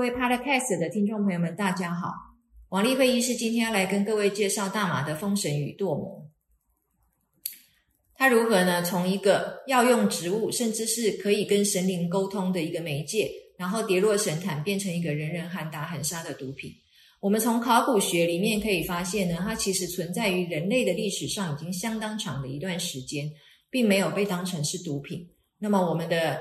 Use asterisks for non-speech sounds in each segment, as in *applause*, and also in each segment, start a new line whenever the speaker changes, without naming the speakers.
各位 Podcast 的听众朋友们，大家好。王丽慧医师今天要来跟各位介绍大麻的封神与堕魔。它如何呢？从一个药用植物，甚至是可以跟神灵沟通的一个媒介，然后跌落神坛，变成一个人人喊打喊杀的毒品。我们从考古学里面可以发现呢，它其实存在于人类的历史上已经相当长的一段时间，并没有被当成是毒品。那么我们的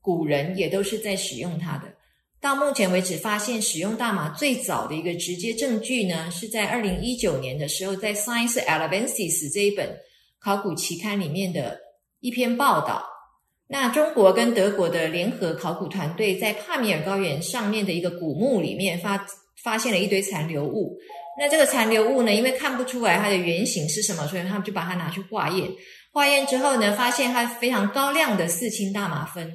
古人也都是在使用它的。到目前为止，发现使用大麻最早的一个直接证据呢，是在二零一九年的时候，在《Science Advances》这一本考古期刊里面的一篇报道。那中国跟德国的联合考古团队在帕米尔高原上面的一个古墓里面发发现了一堆残留物。那这个残留物呢，因为看不出来它的原型是什么，所以他们就把它拿去化验。化验之后呢，发现它非常高量的四氢大麻酚。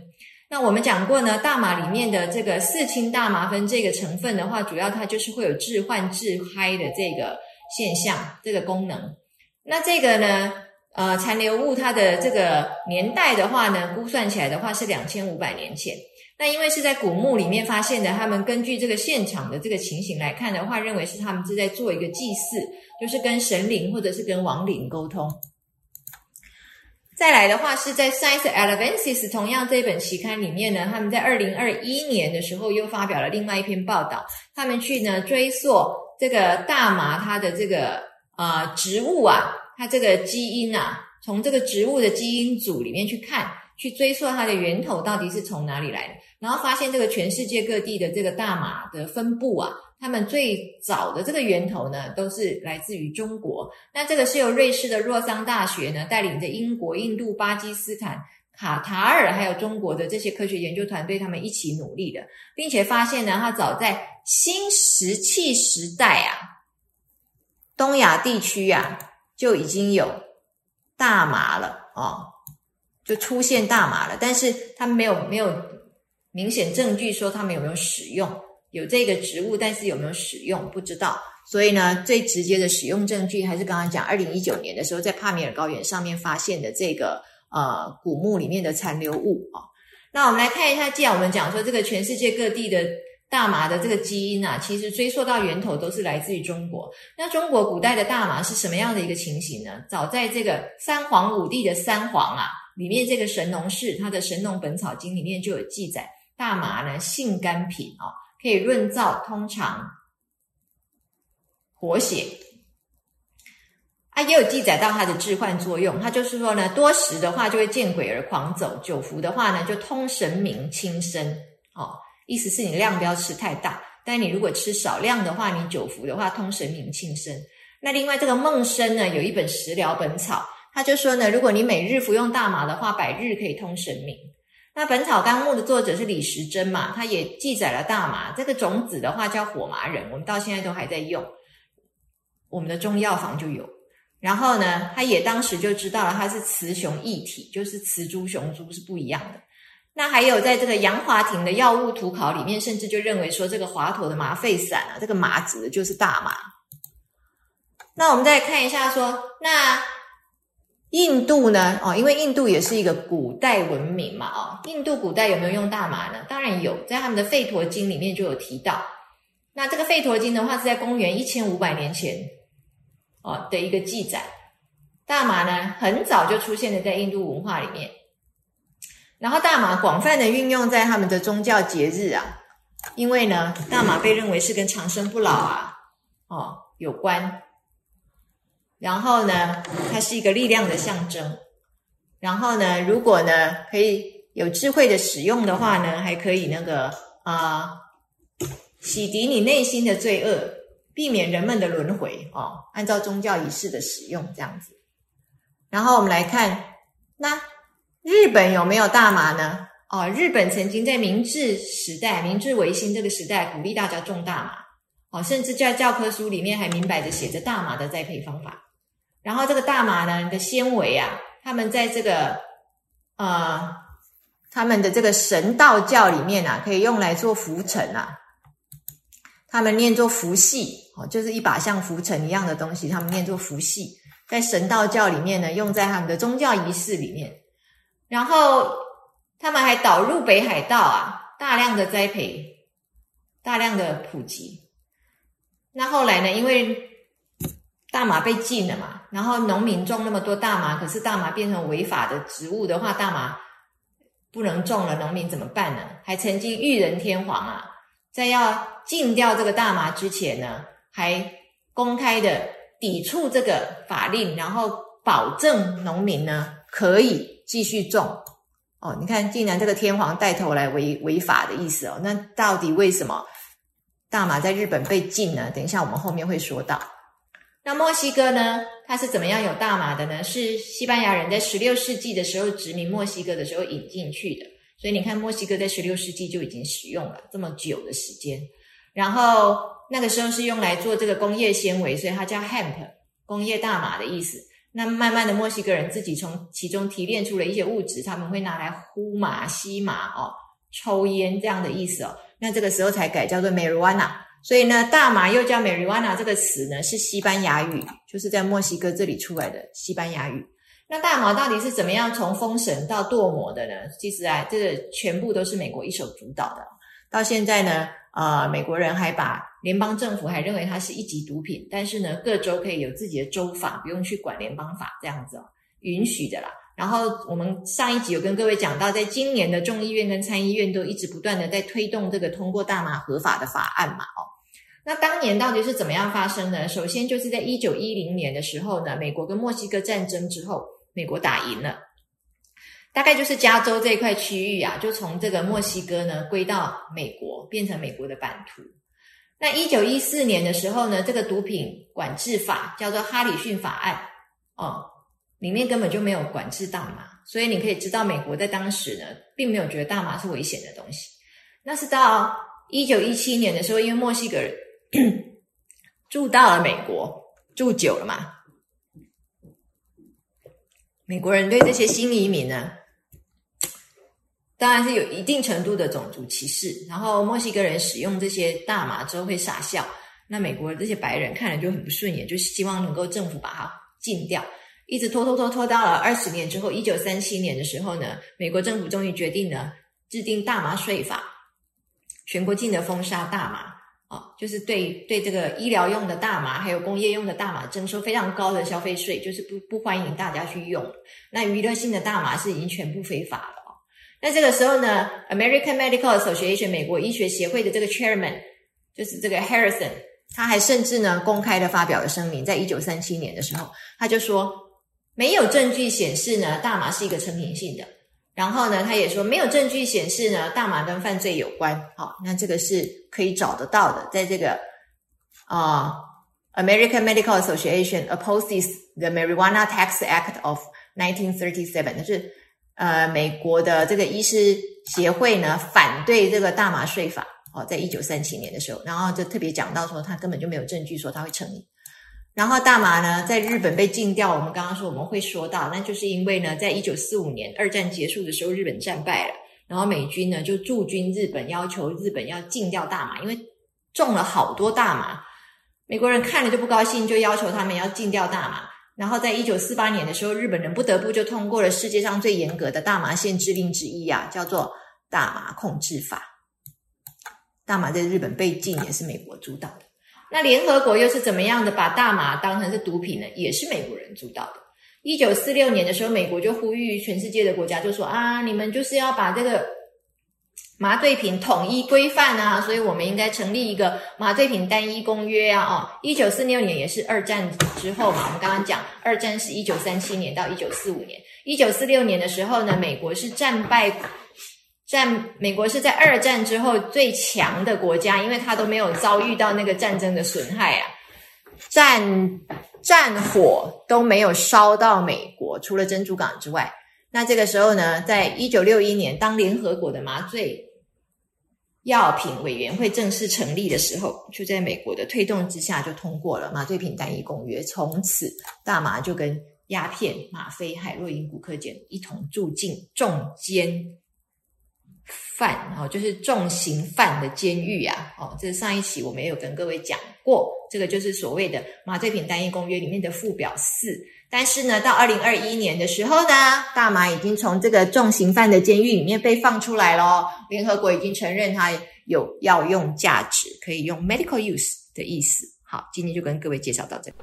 那我们讲过呢，大麻里面的这个四氢大麻酚这个成分的话，主要它就是会有致幻、致嗨的这个现象，这个功能。那这个呢，呃，残留物它的这个年代的话呢，估算起来的话是两千五百年前。那因为是在古墓里面发现的，他们根据这个现场的这个情形来看的话，认为是他们是在做一个祭祀，就是跟神灵或者是跟亡灵沟通。再来的话，是在《Science Advances》同样这本期刊里面呢，他们在二零二一年的时候又发表了另外一篇报道，他们去呢追溯这个大麻它的这个啊植物啊，它这个基因啊，从这个植物的基因组里面去看，去追溯它的源头到底是从哪里来的，然后发现这个全世界各地的这个大麻的分布啊。他们最早的这个源头呢，都是来自于中国。那这个是由瑞士的洛桑大学呢，带领着英国、印度、巴基斯坦、卡塔尔还有中国的这些科学研究团队，他们一起努力的，并且发现呢，它早在新石器时代啊，东亚地区啊就已经有大麻了哦，就出现大麻了，但是他们没有没有明显证据说他们有没有使用。有这个植物，但是有没有使用不知道。所以呢，最直接的使用证据还是刚刚讲，二零一九年的时候在帕米尔高原上面发现的这个呃古墓里面的残留物啊。那我们来看一下，既然我们讲说这个全世界各地的大麻的这个基因啊，其实追溯到源头都是来自于中国。那中国古代的大麻是什么样的一个情形呢？早在这个三皇五帝的三皇啊里面，这个神农氏他的《神农本草经》里面就有记载，大麻呢性甘品啊。可以润燥通肠、活血，啊，也有记载到它的致幻作用。它就是说呢，多食的话就会见鬼而狂走；久服的话呢，就通神明、轻身。哦，意思是你量不要吃太大，但你如果吃少量的话，你久服的话通神明、轻身。那另外这个孟生呢，有一本食疗本草，他就说呢，如果你每日服用大麻的话，百日可以通神明。那《本草纲目》的作者是李时珍嘛？他也记载了大麻这个种子的话叫火麻仁，我们到现在都还在用，我们的中药房就有。然后呢，他也当时就知道了它是雌雄异体，就是雌株雄株是不一样的。那还有在这个杨华庭的药物图考里面，甚至就认为说这个华佗的麻沸散啊，这个麻指的就是大麻。那我们再看一下说那。印度呢？哦，因为印度也是一个古代文明嘛，哦，印度古代有没有用大麻呢？当然有，在他们的《吠陀经》里面就有提到。那这个《吠陀经》的话是在公元一千五百年前，哦的一个记载。大麻呢，很早就出现了在印度文化里面。然后大麻广泛的运用在他们的宗教节日啊，因为呢，大麻被认为是跟长生不老啊，哦有关。然后呢，它是一个力量的象征。然后呢，如果呢可以有智慧的使用的话呢，还可以那个啊，洗涤你内心的罪恶，避免人们的轮回哦。按照宗教仪式的使用这样子。然后我们来看，那日本有没有大麻呢？哦，日本曾经在明治时代、明治维新这个时代，鼓励大家种大麻。哦，甚至在教科书里面还明摆着写着大麻的栽培方法。然后这个大麻呢的纤维啊，他们在这个呃他们的这个神道教里面啊，可以用来做浮尘啊。他们念作浮系哦，就是一把像浮尘一样的东西，他们念作浮系，在神道教里面呢，用在他们的宗教仪式里面。然后他们还导入北海道啊，大量的栽培大量的普及。那后来呢？因为大麻被禁了嘛，然后农民种那么多大麻，可是大麻变成违法的植物的话，大麻不能种了，农民怎么办呢？还曾经裕仁天皇啊，在要禁掉这个大麻之前呢，还公开的抵触这个法令，然后保证农民呢可以继续种。哦，你看，竟然这个天皇带头来违违法的意思哦，那到底为什么？大麻在日本被禁呢？等一下我们后面会说到。那墨西哥呢？它是怎么样有大麻的呢？是西班牙人在十六世纪的时候殖民墨西哥的时候引进去的。所以你看，墨西哥在十六世纪就已经使用了这么久的时间。然后那个时候是用来做这个工业纤维，所以它叫 hemp，工业大麻的意思。那慢慢的，墨西哥人自己从其中提炼出了一些物质，他们会拿来呼麻、吸麻哦，抽烟这样的意思哦。那这个时候才改叫做 marijuana，所以呢，大麻又叫 marijuana 这个词呢是西班牙语，就是在墨西哥这里出来的西班牙语。那大麻到底是怎么样从封神到堕魔的呢？其实啊，这个全部都是美国一手主导的。到现在呢，呃，美国人还把联邦政府还认为它是一级毒品，但是呢，各州可以有自己的州法，不用去管联邦法，这样子哦，允许的啦。然后我们上一集有跟各位讲到，在今年的众议院跟参议院都一直不断的在推动这个通过大麻合法的法案嘛，哦，那当年到底是怎么样发生呢？首先就是在一九一零年的时候呢，美国跟墨西哥战争之后，美国打赢了，大概就是加州这一块区域啊，就从这个墨西哥呢归到美国，变成美国的版图。那一九一四年的时候呢，这个毒品管制法叫做哈里逊法案，哦。里面根本就没有管制大麻，所以你可以知道，美国在当时呢，并没有觉得大麻是危险的东西。那是到一九一七年的时候，因为墨西哥人 *clears throat* 住到了美国，住久了嘛，美国人对这些新移民呢，当然是有一定程度的种族歧视。然后墨西哥人使用这些大麻之后会傻笑，那美国这些白人看了就很不顺眼，就希望能够政府把它禁掉。一直拖拖拖拖到了二十年之后，一九三七年的时候呢，美国政府终于决定呢制定大麻税法，全国禁的封杀大麻啊，就是对对这个医疗用的大麻还有工业用的大麻征收非常高的消费税，就是不不欢迎大家去用。那娱乐性的大麻是已经全部非法了哦。那这个时候呢，American Medical Association 美国医学协会的这个 Chairman 就是这个 Harrison，他还甚至呢公开的发表了声明，在一九三七年的时候，他就说。没有证据显示呢，大麻是一个成瘾性的。然后呢，他也说没有证据显示呢，大麻跟犯罪有关。好，那这个是可以找得到的，在这个啊，American Medical Association opposes the Marijuana Tax Act of 1937，就是呃，美国的这个医师协会呢，反对这个大麻税法。哦，在一九三七年的时候，然后就特别讲到说，他根本就没有证据说他会成瘾。然后大麻呢，在日本被禁掉。我们刚刚说我们会说到，那就是因为呢，在一九四五年二战结束的时候，日本战败了，然后美军呢就驻军日本，要求日本要禁掉大麻，因为种了好多大麻，美国人看了就不高兴，就要求他们要禁掉大麻。然后在一九四八年的时候，日本人不得不就通过了世界上最严格的大麻限制令之一啊，叫做《大麻控制法》。大麻在日本被禁也是美国主导的。那联合国又是怎么样的把大麻当成是毒品呢？也是美国人主导的。一九四六年的时候，美国就呼吁全世界的国家，就说啊，你们就是要把这个麻醉品统一规范啊，所以我们应该成立一个麻醉品单一公约啊。哦，一九四六年也是二战之后嘛，我们刚刚讲二战是一九三七年到一九四五年，一九四六年的时候呢，美国是战败。在美国是在二战之后最强的国家，因为他都没有遭遇到那个战争的损害啊，战战火都没有烧到美国，除了珍珠港之外。那这个时候呢，在一九六一年，当联合国的麻醉药品委员会正式成立的时候，就在美国的推动之下，就通过了麻醉品单一公约，从此大麻就跟鸦片、吗啡、海洛因、古柯碱一同住进重监。犯哦，就是重刑犯的监狱啊！哦，这是上一期我们也有跟各位讲过，这个就是所谓的麻醉品单一公约里面的附表四，但是呢，到二零二一年的时候呢，大麻已经从这个重刑犯的监狱里面被放出来了，联合国已经承认它有药用价值，可以用 medical use 的意思。好，今天就跟各位介绍到这里。